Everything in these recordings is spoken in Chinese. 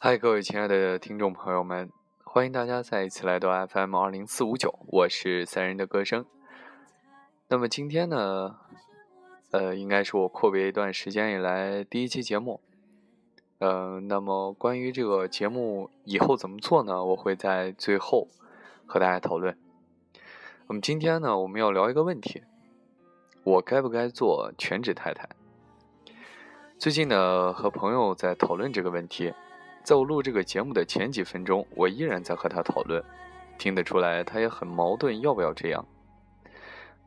嗨，各位亲爱的听众朋友们，欢迎大家再一次来到 FM 二零四五九，我是三人的歌声。那么今天呢，呃，应该是我阔别一段时间以来第一期节目。呃，那么关于这个节目以后怎么做呢？我会在最后和大家讨论。那么今天呢，我们要聊一个问题：我该不该做全职太太？最近呢，和朋友在讨论这个问题。在我录这个节目的前几分钟，我依然在和他讨论，听得出来他也很矛盾，要不要这样？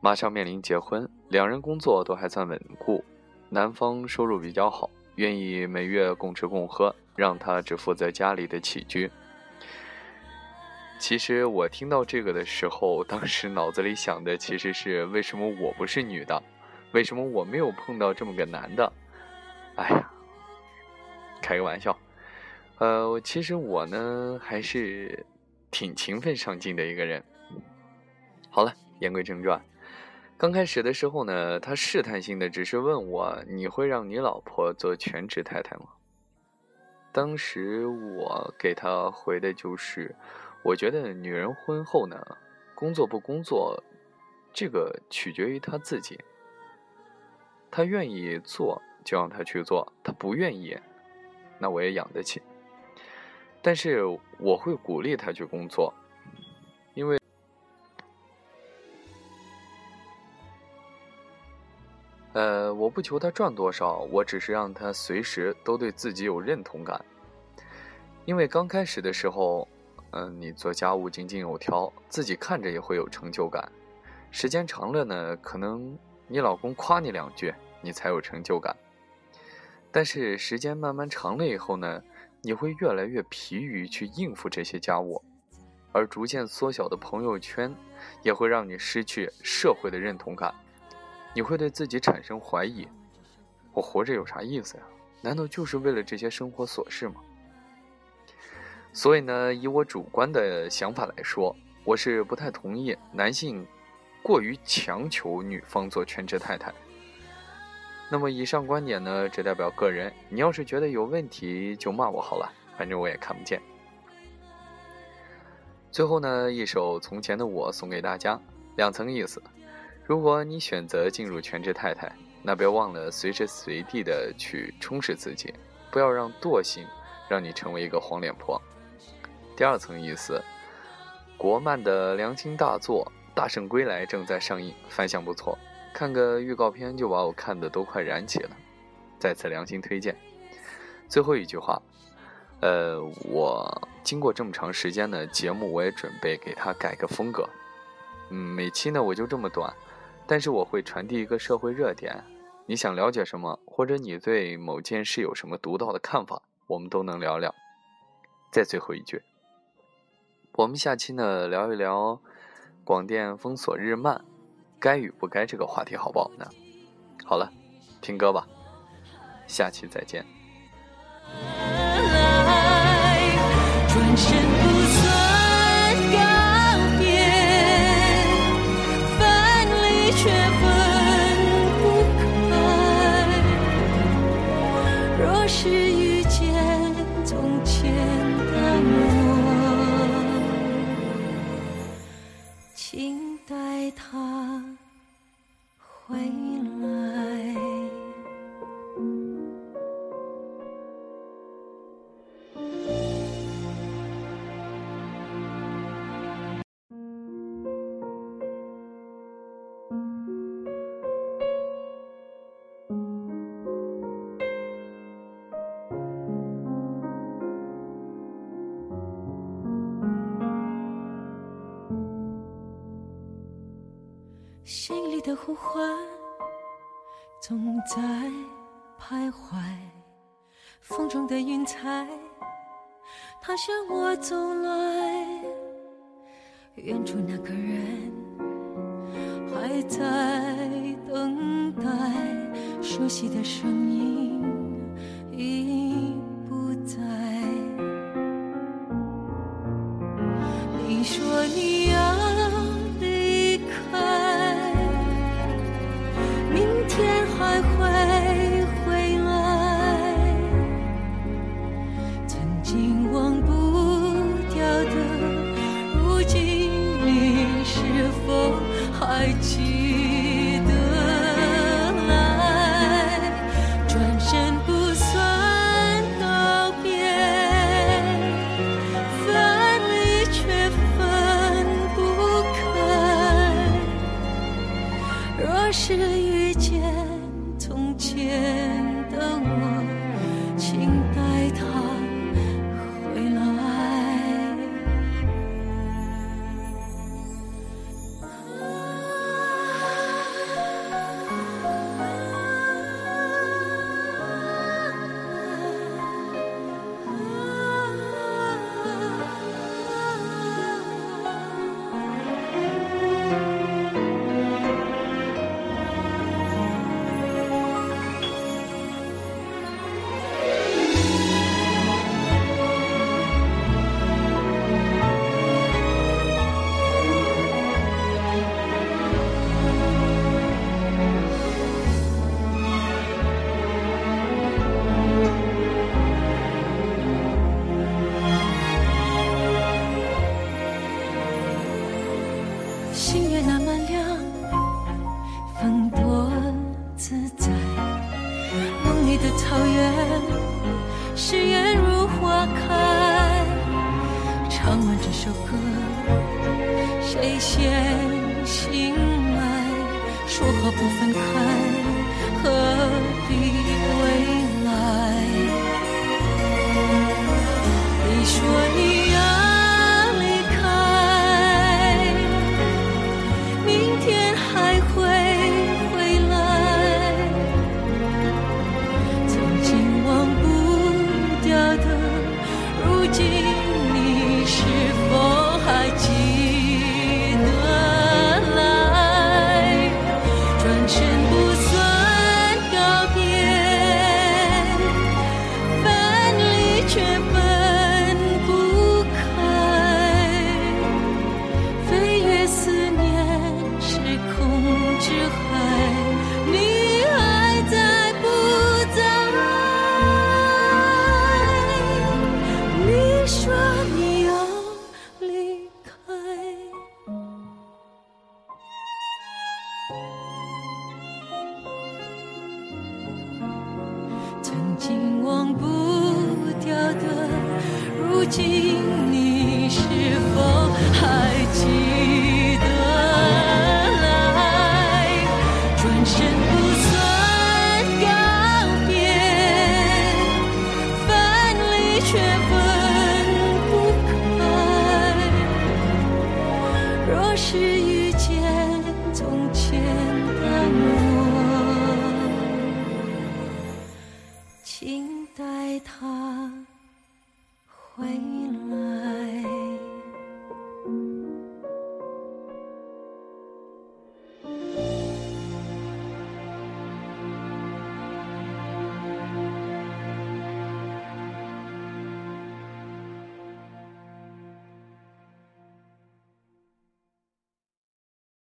马上面临结婚，两人工作都还算稳固，男方收入比较好，愿意每月共吃共喝，让他只负责家里的起居。其实我听到这个的时候，当时脑子里想的其实是：为什么我不是女的？为什么我没有碰到这么个男的？哎呀，开个玩笑。呃，其实我呢还是挺勤奋上进的一个人。好了，言归正传，刚开始的时候呢，他试探性的只是问我：“你会让你老婆做全职太太吗？”当时我给他回的就是：“我觉得女人婚后呢，工作不工作，这个取决于她自己。她愿意做就让她去做，她不愿意，那我也养得起。”但是我会鼓励他去工作，因为，呃，我不求他赚多少，我只是让他随时都对自己有认同感。因为刚开始的时候，嗯，你做家务井井有条，自己看着也会有成就感。时间长了呢，可能你老公夸你两句，你才有成就感。但是时间慢慢长了以后呢？你会越来越疲于去应付这些家务，而逐渐缩小的朋友圈，也会让你失去社会的认同感。你会对自己产生怀疑：我活着有啥意思呀？难道就是为了这些生活琐事吗？所以呢，以我主观的想法来说，我是不太同意男性过于强求女方做全职太太。那么以上观点呢，只代表个人。你要是觉得有问题，就骂我好了，反正我也看不见。最后呢，一首《从前的我》送给大家，两层意思：如果你选择进入全职太太，那别忘了随时随地的去充实自己，不要让惰性让你成为一个黄脸婆。第二层意思：国漫的良心大作《大圣归来》正在上映，反响不错。看个预告片就把我看的都快燃起了，再次良心推荐。最后一句话，呃，我经过这么长时间的节目，我也准备给他改个风格。嗯，每期呢我就这么短，但是我会传递一个社会热点。你想了解什么，或者你对某件事有什么独到的看法，我们都能聊聊。再最后一句，我们下期呢聊一聊广电封锁日漫。该与不该这个话题好不好呢？好了，听歌吧，下期再见。心里的呼唤总在徘徊，风中的云彩，它向我走来。远处那个人还在等待，熟悉的声音已不在。你说你紧握。的草原，誓言如花开。唱完这首歌，谁先醒来？说好不分开，是否还记得来，转身不算告别，分离却分不开。若是遇见。